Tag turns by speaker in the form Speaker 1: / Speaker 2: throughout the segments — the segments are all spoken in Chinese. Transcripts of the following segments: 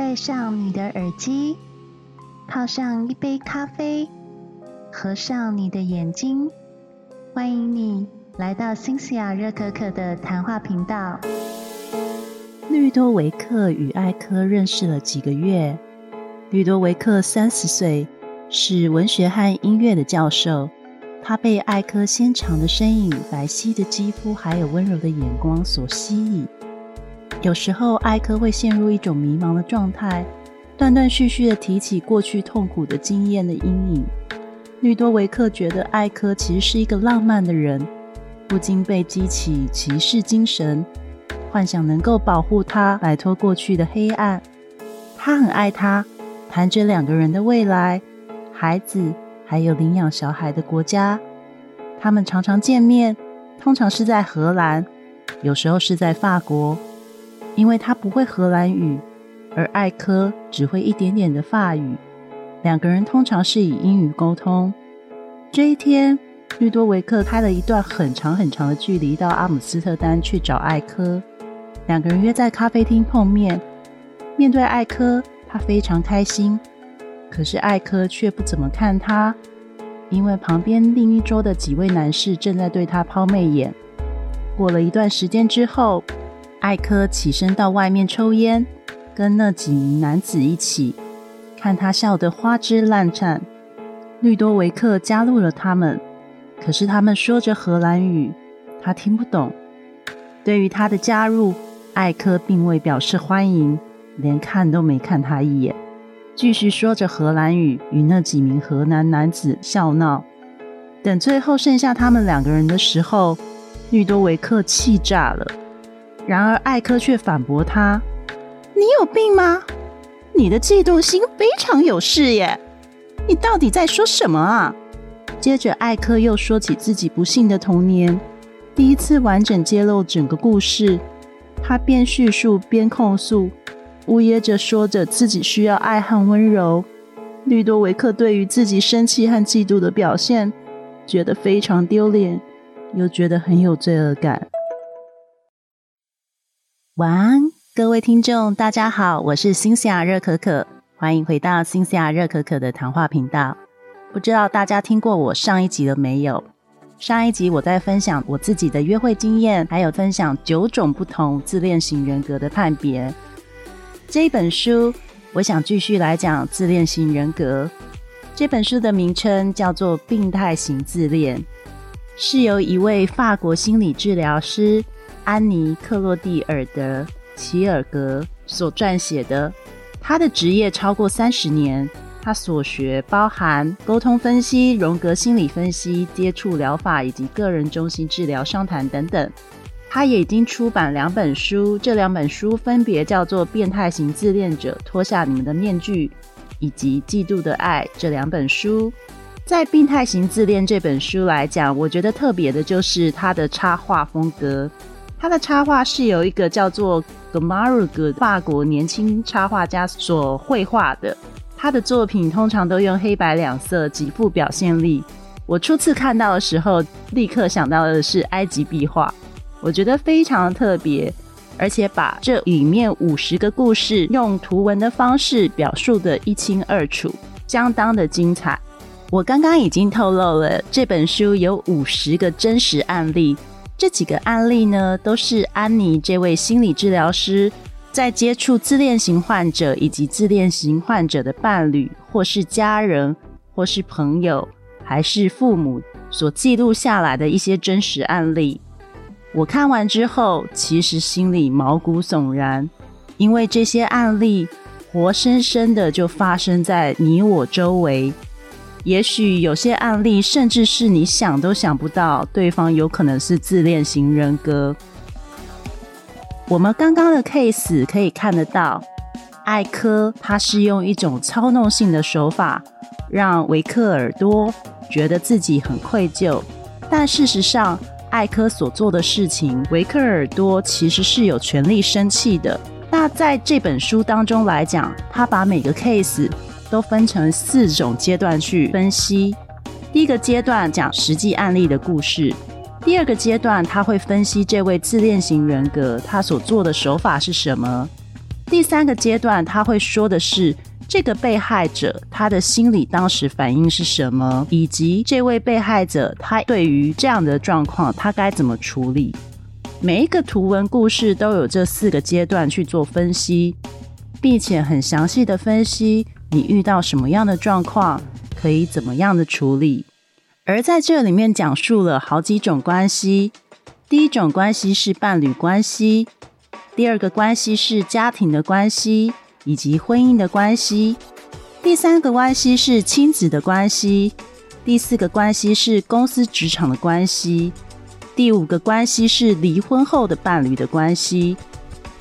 Speaker 1: 戴上你的耳机，泡上一杯咖啡，合上你的眼睛，欢迎你来到新西亚热可可的谈话频道。
Speaker 2: 绿多维克与艾科认识了几个月。绿多维克三十岁，是文学和音乐的教授。他被艾科纤长的身影、白皙的肌肤，还有温柔的眼光所吸引。有时候，艾科会陷入一种迷茫的状态，断断续续的提起过去痛苦的经验的阴影。绿多维克觉得艾科其实是一个浪漫的人，不禁被激起骑士精神，幻想能够保护他摆脱过去的黑暗。他很爱他，谈着两个人的未来，孩子。还有领养小孩的国家，他们常常见面，通常是在荷兰，有时候是在法国。因为他不会荷兰语，而艾科只会一点点的法语，两个人通常是以英语沟通。这一天，绿多维克开了一段很长很长的距离到阿姆斯特丹去找艾科，两个人约在咖啡厅碰面。面对艾科，他非常开心。可是艾科却不怎么看他，因为旁边另一桌的几位男士正在对他抛媚眼。过了一段时间之后，艾科起身到外面抽烟，跟那几名男子一起看他笑得花枝乱颤。绿多维克加入了他们，可是他们说着荷兰语，他听不懂。对于他的加入，艾科并未表示欢迎，连看都没看他一眼。继续说着荷兰语，与那几名荷兰男子笑闹。等最后剩下他们两个人的时候，绿多维克气炸了。然而艾科却反驳他：“你有病吗？你的嫉妒心非常有事耶！你到底在说什么啊？”接着艾科又说起自己不幸的童年，第一次完整揭露整个故事。他边叙述边控诉。呜咽着说着自己需要爱和温柔。绿多维克对于自己生气和嫉妒的表现，觉得非常丢脸，又觉得很有罪恶感。晚安，各位听众，大家好，我是新西亚热可可，欢迎回到新西亚热可可的谈话频道。不知道大家听过我上一集了没有？上一集我在分享我自己的约会经验，还有分享九种不同自恋型人格的判别。这一本书，我想继续来讲自恋型人格。这本书的名称叫做《病态型自恋》，是由一位法国心理治疗师安妮·克洛蒂尔德·齐尔格所撰写的。他的职业超过三十年，他所学包含沟通分析、荣格心理分析、接触疗法以及个人中心治疗商谈等等。他也已经出版两本书，这两本书分别叫做《变态型自恋者脱下你们的面具》以及《嫉妒的爱》这两本书。在《病态型自恋》这本书来讲，我觉得特别的就是它的插画风格。它的插画是由一个叫做 g a m a r u g 法国年轻插画家所绘画的。他的作品通常都用黑白两色，极富表现力。我初次看到的时候，立刻想到的是埃及壁画。我觉得非常特别，而且把这里面五十个故事用图文的方式表述的一清二楚，相当的精彩。我刚刚已经透露了，这本书有五十个真实案例。这几个案例呢，都是安妮这位心理治疗师在接触自恋型患者以及自恋型患者的伴侣，或是家人，或是朋友，还是父母所记录下来的一些真实案例。我看完之后，其实心里毛骨悚然，因为这些案例活生生的就发生在你我周围。也许有些案例，甚至是你想都想不到，对方有可能是自恋型人格。我们刚刚的 case 可以看得到，艾科他是用一种操弄性的手法，让维克尔多觉得自己很愧疚，但事实上。艾科所做的事情，维克尔多其实是有权利生气的。那在这本书当中来讲，他把每个 case 都分成四种阶段去分析。第一个阶段讲实际案例的故事，第二个阶段他会分析这位自恋型人格他所做的手法是什么，第三个阶段，他会说的是这个被害者他的心理当时反应是什么，以及这位被害者他对于这样的状况他该怎么处理。每一个图文故事都有这四个阶段去做分析，并且很详细的分析你遇到什么样的状况，可以怎么样的处理。而在这里面讲述了好几种关系，第一种关系是伴侣关系。第二个关系是家庭的关系以及婚姻的关系，第三个关系是亲子的关系，第四个关系是公司职场的关系，第五个关系是离婚后的伴侣的关系。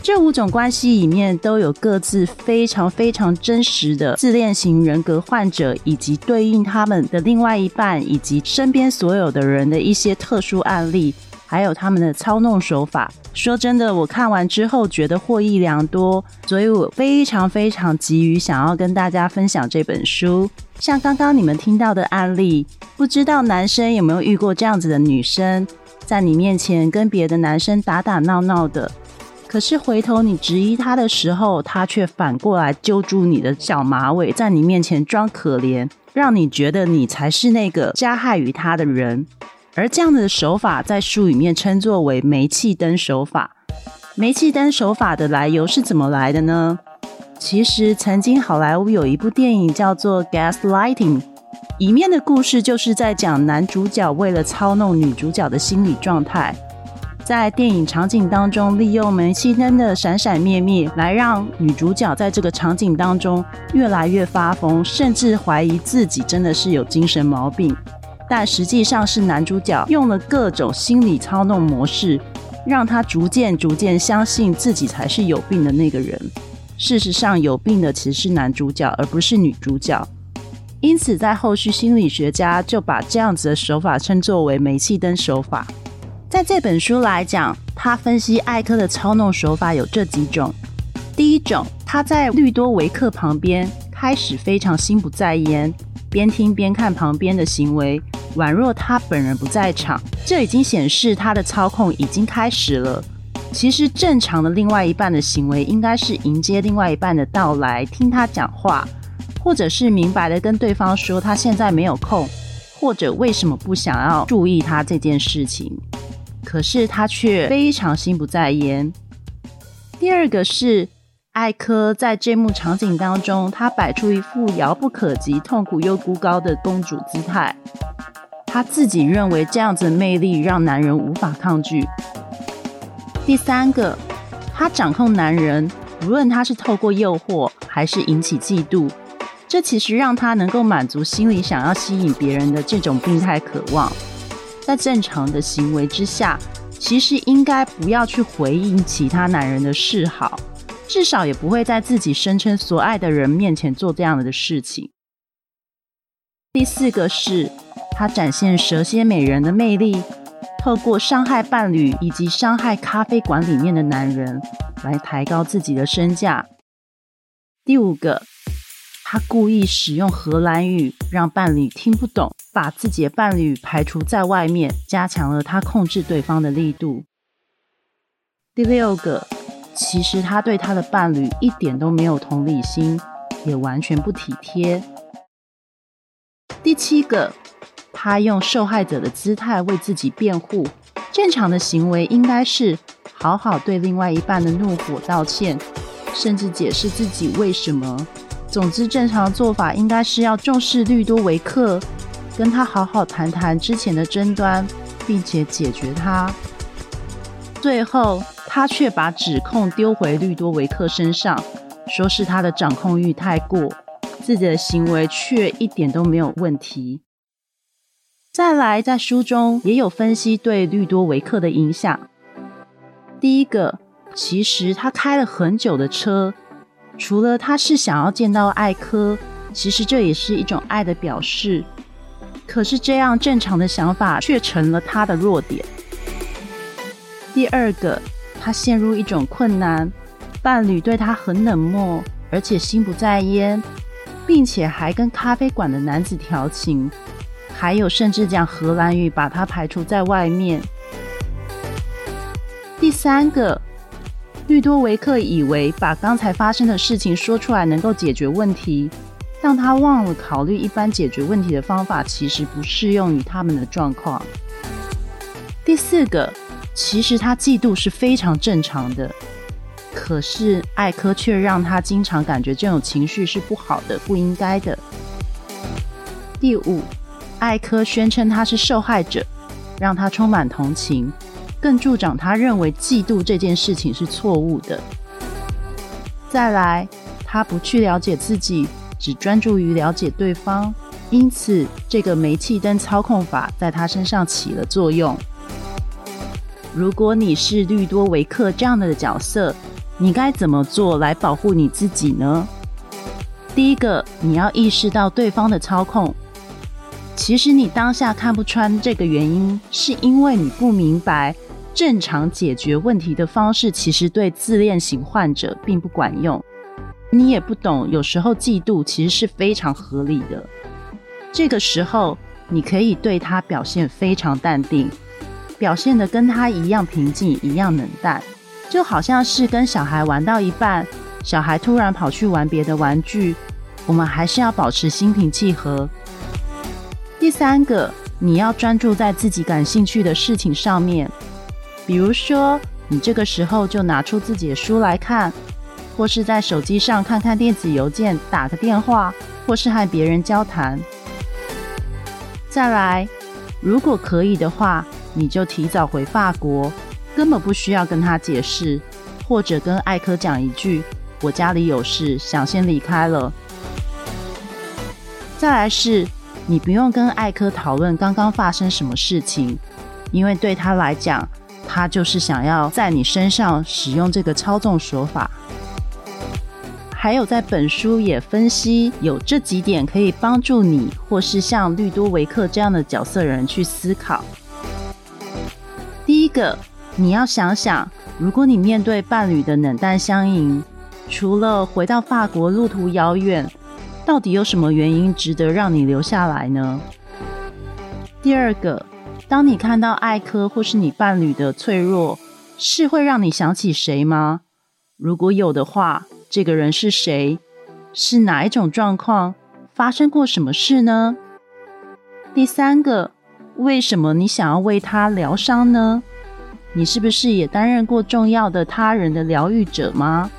Speaker 2: 这五种关系里面都有各自非常非常真实的自恋型人格患者，以及对应他们的另外一半以及身边所有的人的一些特殊案例。还有他们的操弄手法，说真的，我看完之后觉得获益良多，所以我非常非常急于想要跟大家分享这本书。像刚刚你们听到的案例，不知道男生有没有遇过这样子的女生，在你面前跟别的男生打打闹闹的，可是回头你质疑他的时候，他却反过来揪住你的小马尾，在你面前装可怜，让你觉得你才是那个加害于他的人。而这样的手法在书里面称作为煤气灯手法。煤气灯手法的来由是怎么来的呢？其实曾经好莱坞有一部电影叫做《Gaslighting》，里面的故事就是在讲男主角为了操弄女主角的心理状态，在电影场景当中利用煤气灯的闪闪灭灭，来让女主角在这个场景当中越来越发疯，甚至怀疑自己真的是有精神毛病。但实际上是男主角用了各种心理操弄模式，让他逐渐逐渐相信自己才是有病的那个人。事实上，有病的其实是男主角，而不是女主角。因此，在后续心理学家就把这样子的手法称作为煤气灯手法。在这本书来讲，他分析艾科的操弄手法有这几种：第一种，他在绿多维克旁边开始非常心不在焉。边听边看旁边的行为，宛若他本人不在场。这已经显示他的操控已经开始了。其实正常的另外一半的行为，应该是迎接另外一半的到来，听他讲话，或者是明白的跟对方说他现在没有空，或者为什么不想要注意他这件事情。可是他却非常心不在焉。第二个是。艾科在这幕场景当中，她摆出一副遥不可及、痛苦又孤高的公主姿态。她自己认为这样子的魅力让男人无法抗拒。第三个，她掌控男人，无论他是透过诱惑还是引起嫉妒，这其实让她能够满足心里想要吸引别人的这种病态渴望。在正常的行为之下，其实应该不要去回应其他男人的示好。至少也不会在自己声称所爱的人面前做这样的事情。第四个是，他展现蛇蝎美人的魅力，透过伤害伴侣以及伤害咖啡馆里面的男人，来抬高自己的身价。第五个，他故意使用荷兰语，让伴侣听不懂，把自己的伴侣排除在外面，加强了他控制对方的力度。第六个。其实他对他的伴侣一点都没有同理心，也完全不体贴。第七个，他用受害者的姿态为自己辩护。正常的行为应该是好好对另外一半的怒火道歉，甚至解释自己为什么。总之，正常做法应该是要重视绿多维克，跟他好好谈谈之前的争端，并且解决它。最后。他却把指控丢回绿多维克身上，说是他的掌控欲太过，自己的行为却一点都没有问题。再来，在书中也有分析对绿多维克的影响。第一个，其实他开了很久的车，除了他是想要见到艾科，其实这也是一种爱的表示。可是这样正常的想法却成了他的弱点。第二个。他陷入一种困难，伴侣对他很冷漠，而且心不在焉，并且还跟咖啡馆的男子调情，还有甚至讲荷兰语把他排除在外面。第三个，绿多维克以为把刚才发生的事情说出来能够解决问题，但他忘了考虑一般解决问题的方法其实不适用于他们的状况。第四个，其实他嫉妒是非常正常的，可是艾科却让他经常感觉这种情绪是不好的、不应该的。第五，艾科宣称他是受害者，让他充满同情。更助长他认为嫉妒这件事情是错误的。再来，他不去了解自己，只专注于了解对方，因此这个煤气灯操控法在他身上起了作用。如果你是绿多维克这样的角色，你该怎么做来保护你自己呢？第一个，你要意识到对方的操控。其实你当下看不穿这个原因，是因为你不明白。正常解决问题的方式，其实对自恋型患者并不管用。你也不懂，有时候嫉妒其实是非常合理的。这个时候，你可以对他表现非常淡定，表现的跟他一样平静、一样冷淡，就好像是跟小孩玩到一半，小孩突然跑去玩别的玩具，我们还是要保持心平气和。第三个，你要专注在自己感兴趣的事情上面。比如说，你这个时候就拿出自己的书来看，或是在手机上看看电子邮件、打个电话，或是和别人交谈。再来，如果可以的话，你就提早回法国，根本不需要跟他解释，或者跟艾科讲一句：“我家里有事，想先离开了。”再来是，你不用跟艾科讨论刚刚发生什么事情，因为对他来讲。他就是想要在你身上使用这个操纵手法。还有，在本书也分析有这几点可以帮助你，或是像绿多维克这样的角色人去思考。第一个，你要想想，如果你面对伴侣的冷淡相迎，除了回到法国路途遥远，到底有什么原因值得让你留下来呢？第二个。当你看到艾科或是你伴侣的脆弱，是会让你想起谁吗？如果有的话，这个人是谁？是哪一种状况？发生过什么事呢？第三个，为什么你想要为他疗伤呢？你是不是也担任过重要的他人的疗愈者吗？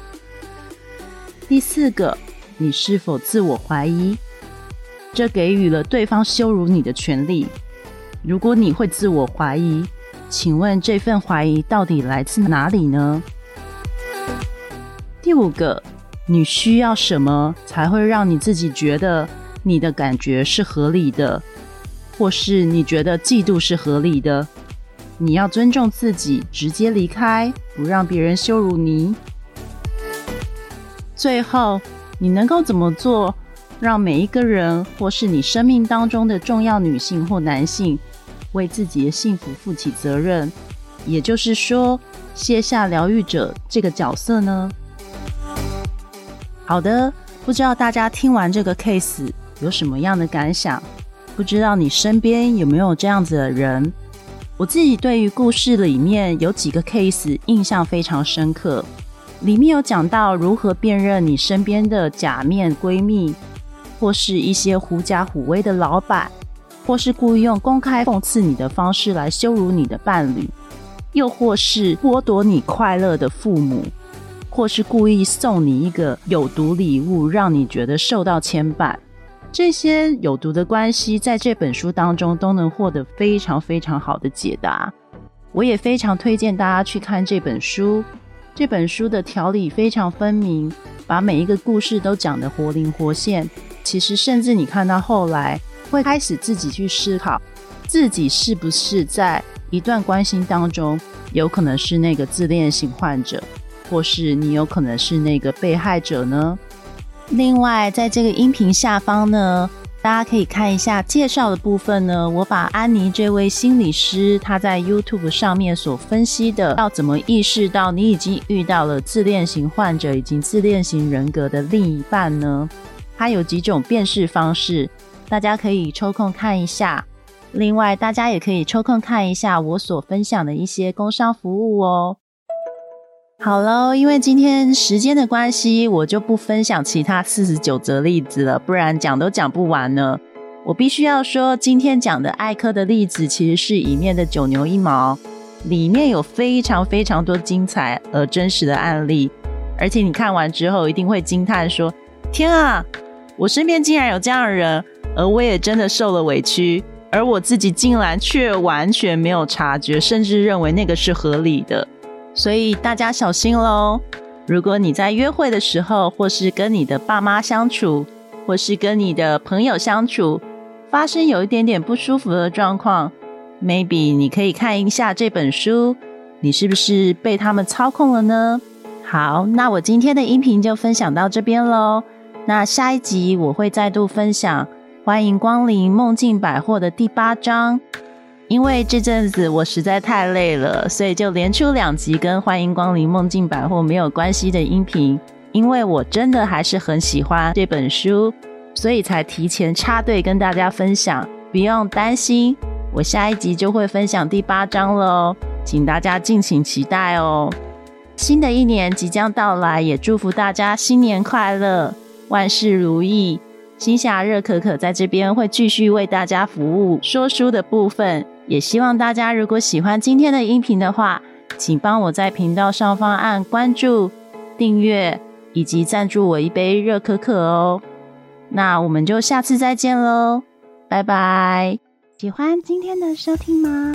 Speaker 2: 第四个，你是否自我怀疑？这给予了对方羞辱你的权利。如果你会自我怀疑，请问这份怀疑到底来自哪里呢？第五个，你需要什么才会让你自己觉得你的感觉是合理的，或是你觉得嫉妒是合理的？你要尊重自己，直接离开，不让别人羞辱你。最后，你能够怎么做，让每一个人，或是你生命当中的重要女性或男性？为自己的幸福负起责任，也就是说，卸下疗愈者这个角色呢？好的，不知道大家听完这个 case 有什么样的感想？不知道你身边有没有这样子的人？我自己对于故事里面有几个 case 印象非常深刻，里面有讲到如何辨认你身边的假面闺蜜，或是一些狐假虎威的老板。或是故意用公开讽刺你的方式来羞辱你的伴侣，又或是剥夺你快乐的父母，或是故意送你一个有毒礼物，让你觉得受到牵绊。这些有毒的关系，在这本书当中都能获得非常非常好的解答。我也非常推荐大家去看这本书。这本书的条理非常分明，把每一个故事都讲得活灵活现。其实，甚至你看到后来。会开始自己去思考，自己是不是在一段关系当中，有可能是那个自恋型患者，或是你有可能是那个被害者呢？另外，在这个音频下方呢，大家可以看一下介绍的部分呢。我把安妮这位心理师她在 YouTube 上面所分析的，要怎么意识到你已经遇到了自恋型患者以及自恋型人格的另一半呢？它有几种辨识方式。大家可以抽空看一下，另外大家也可以抽空看一下我所分享的一些工商服务哦。好喽，因为今天时间的关系，我就不分享其他四十九则例子了，不然讲都讲不完呢。我必须要说，今天讲的艾科的例子其实是里面的九牛一毛，里面有非常非常多精彩而真实的案例，而且你看完之后一定会惊叹说：“天啊，我身边竟然有这样的人，而我也真的受了委屈，而我自己竟然却完全没有察觉，甚至认为那个是合理的。”所以大家小心喽！如果你在约会的时候，或是跟你的爸妈相处，或是跟你的朋友相处，发生有一点点不舒服的状况，maybe 你可以看一下这本书，你是不是被他们操控了呢？好，那我今天的音频就分享到这边喽。那下一集我会再度分享，欢迎光临梦境百货的第八章。因为这阵子我实在太累了，所以就连出两集跟欢迎光临梦境百货没有关系的音频。因为我真的还是很喜欢这本书，所以才提前插队跟大家分享。不用担心，我下一集就会分享第八章了哦，请大家敬请期待哦。新的一年即将到来，也祝福大家新年快乐，万事如意。新夏热可可在这边会继续为大家服务说书的部分。也希望大家如果喜欢今天的音频的话，请帮我在频道上方按关注、订阅以及赞助我一杯热可可哦。那我们就下次再见喽，拜拜！
Speaker 1: 喜欢今天的收听吗？